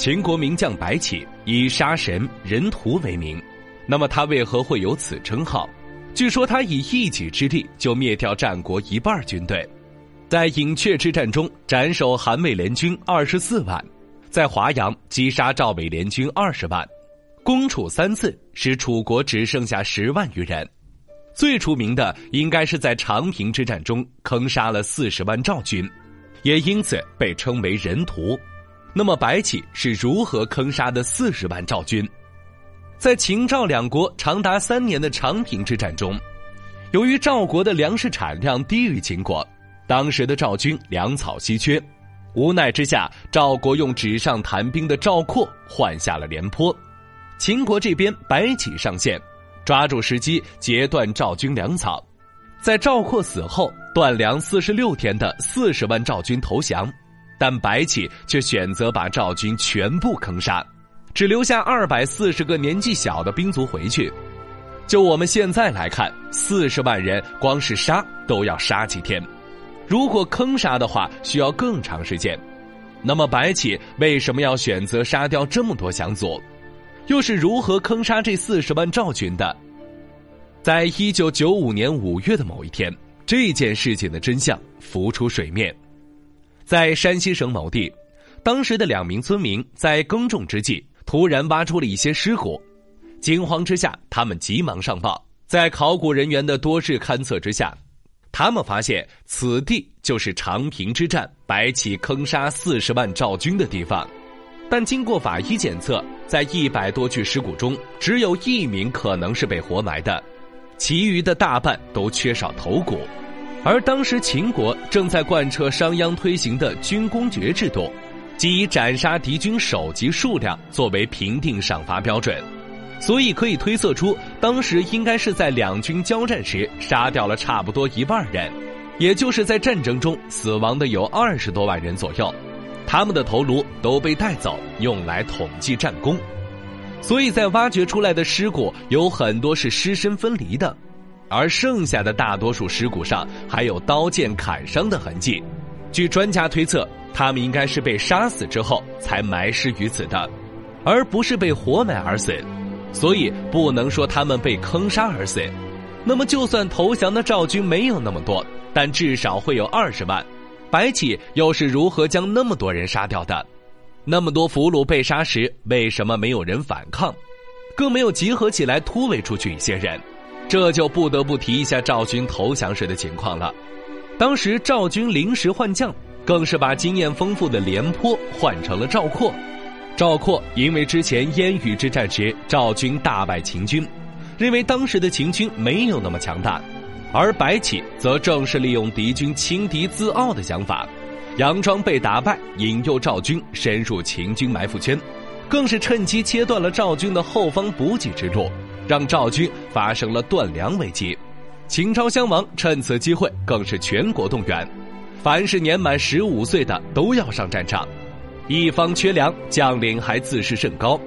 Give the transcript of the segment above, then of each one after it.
秦国名将白起以杀神人屠为名，那么他为何会有此称号？据说他以一己之力就灭掉战国一半军队，在饮阙之战中斩首韩魏联军二十四万，在华阳击杀赵魏联军二十万，攻楚三次，使楚国只剩下十万余人。最出名的应该是在长平之战中坑杀了四十万赵军，也因此被称为人屠。那么白起是如何坑杀的四十万赵军？在秦赵两国长达三年的长平之战中，由于赵国的粮食产量低于秦国，当时的赵军粮草稀缺，无奈之下，赵国用纸上谈兵的赵括换下了廉颇。秦国这边白起上线。抓住时机截断赵军粮草，在赵括死后断粮四十六天的四十万赵军投降，但白起却选择把赵军全部坑杀，只留下二百四十个年纪小的兵卒回去。就我们现在来看，四十万人光是杀都要杀几天，如果坑杀的话需要更长时间。那么白起为什么要选择杀掉这么多降卒？又是如何坑杀这四十万赵军的？在一九九五年五月的某一天，这件事情的真相浮出水面。在山西省某地，当时的两名村民在耕种之际，突然挖出了一些尸骨。惊慌之下，他们急忙上报。在考古人员的多日勘测之下，他们发现此地就是长平之战白起坑杀四十万赵军的地方。但经过法医检测，在一百多具尸骨中，只有一名可能是被活埋的，其余的大半都缺少头骨。而当时秦国正在贯彻商鞅推行的军功爵制度，即以斩杀敌军首级数量作为评定赏罚标准，所以可以推测出，当时应该是在两军交战时杀掉了差不多一半人，也就是在战争中死亡的有二十多万人左右。他们的头颅都被带走，用来统计战功，所以在挖掘出来的尸骨有很多是尸身分离的，而剩下的大多数尸骨上还有刀剑砍伤的痕迹。据专家推测，他们应该是被杀死之后才埋尸于此的，而不是被活埋而死，所以不能说他们被坑杀而死。那么，就算投降的赵军没有那么多，但至少会有二十万。白起又是如何将那么多人杀掉的？那么多俘虏被杀时，为什么没有人反抗，更没有集合起来突围出去一些人？这就不得不提一下赵军投降时的情况了。当时赵军临时换将，更是把经验丰富的廉颇换成了赵括。赵括因为之前燕雨之战时赵军大败秦军，认为当时的秦军没有那么强大。而白起则正是利用敌军轻敌自傲的想法，佯装被打败，引诱赵军深入秦军埋伏圈，更是趁机切断了赵军的后方补给之路，让赵军发生了断粮危机。秦昭襄王趁此机会更是全国动员，凡是年满十五岁的都要上战场。一方缺粮，将领还自视甚高；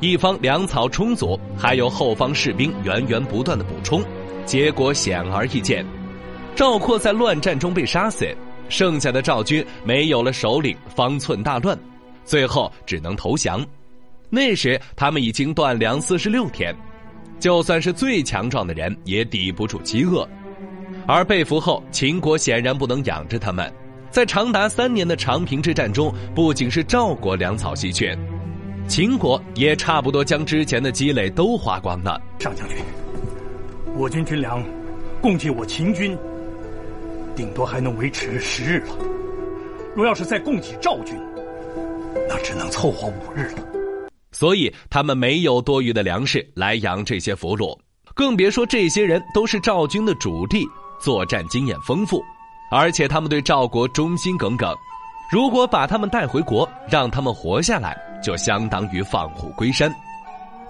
一方粮草充足，还有后方士兵源源不断的补充。结果显而易见，赵括在乱战中被杀死，剩下的赵军没有了首领，方寸大乱，最后只能投降。那时他们已经断粮四十六天，就算是最强壮的人也抵不住饥饿。而被俘后，秦国显然不能养着他们，在长达三年的长平之战中，不仅是赵国粮草稀缺，秦国也差不多将之前的积累都花光了。上将军。我军军粮，供给我秦军，顶多还能维持十日了。若要是再供给赵军，那只能凑合五日了。所以他们没有多余的粮食来养这些俘虏，更别说这些人都是赵军的主力，作战经验丰富，而且他们对赵国忠心耿耿。如果把他们带回国，让他们活下来，就相当于放虎归山。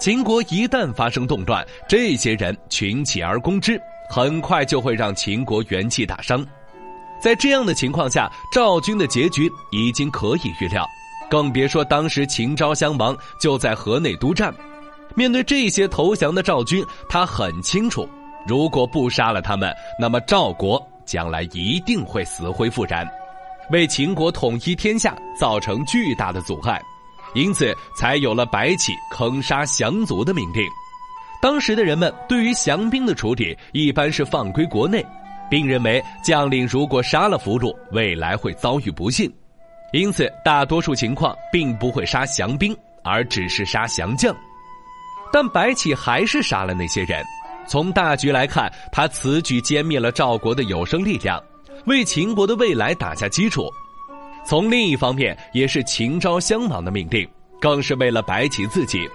秦国一旦发生动乱，这些人群起而攻之，很快就会让秦国元气大伤。在这样的情况下，赵军的结局已经可以预料，更别说当时秦昭襄王就在河内督战。面对这些投降的赵军，他很清楚，如果不杀了他们，那么赵国将来一定会死灰复燃，为秦国统一天下造成巨大的阻碍。因此才有了白起坑杀降卒的命令。当时的人们对于降兵的处理一般是放归国内，并认为将领如果杀了俘虏，未来会遭遇不幸，因此大多数情况并不会杀降兵，而只是杀降将。但白起还是杀了那些人。从大局来看，他此举歼灭了赵国的有生力量，为秦国的未来打下基础。从另一方面，也是秦昭襄王的命令，更是为了白起自己。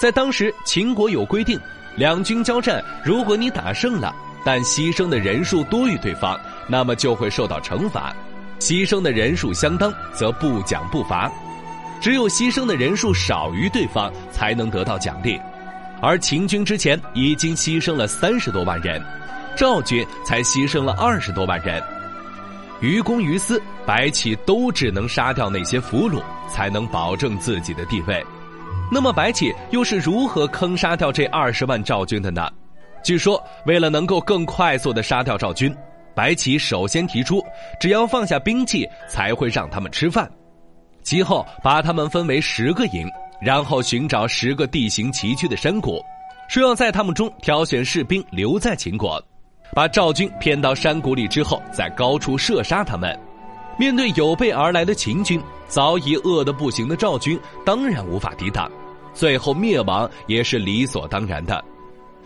在当时，秦国有规定，两军交战，如果你打胜了，但牺牲的人数多于对方，那么就会受到惩罚；牺牲的人数相当，则不奖不罚。只有牺牲的人数少于对方，才能得到奖励。而秦军之前已经牺牲了三十多万人，赵军才牺牲了二十多万人。于公于私，白起都只能杀掉那些俘虏，才能保证自己的地位。那么白起又是如何坑杀掉这二十万赵军的呢？据说，为了能够更快速的杀掉赵军，白起首先提出，只要放下兵器，才会让他们吃饭。其后把他们分为十个营。然后寻找十个地形崎岖的山谷，说要在他们中挑选士兵留在秦国，把赵军骗到山谷里之后，在高处射杀他们。面对有备而来的秦军，早已饿得不行的赵军当然无法抵挡，最后灭亡也是理所当然的。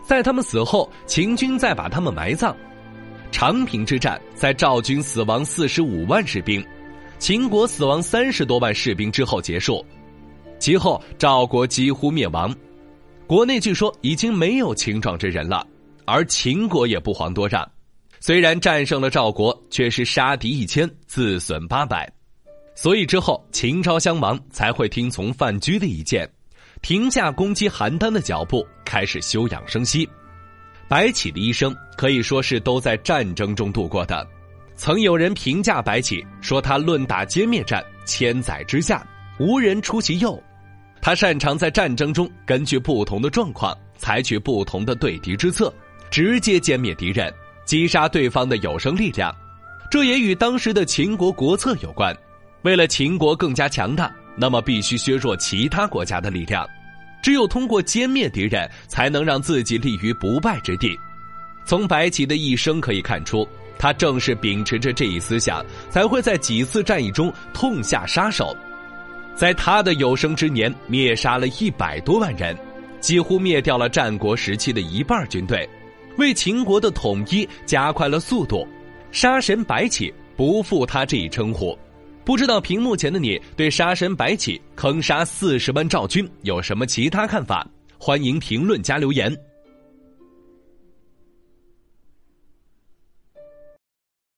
在他们死后，秦军再把他们埋葬。长平之战，在赵军死亡四十五万士兵，秦国死亡三十多万士兵之后结束。其后，赵国几乎灭亡，国内据说已经没有秦壮之人了，而秦国也不遑多让，虽然战胜了赵国，却是杀敌一千，自损八百，所以之后秦昭襄王才会听从范雎的意见，停下攻击邯郸的脚步，开始休养生息。白起的一生可以说是都在战争中度过的，曾有人评价白起说他论打歼灭战，千载之下无人出其右。他擅长在战争中根据不同的状况采取不同的对敌之策，直接歼灭敌人，击杀对方的有生力量。这也与当时的秦国国策有关。为了秦国更加强大，那么必须削弱其他国家的力量。只有通过歼灭敌人，才能让自己立于不败之地。从白起的一生可以看出，他正是秉持着这一思想，才会在几次战役中痛下杀手。在他的有生之年，灭杀了一百多万人，几乎灭掉了战国时期的一半军队，为秦国的统一加快了速度。杀神白起不负他这一称呼。不知道屏幕前的你对杀神白起坑杀四十万赵军有什么其他看法？欢迎评论加留言。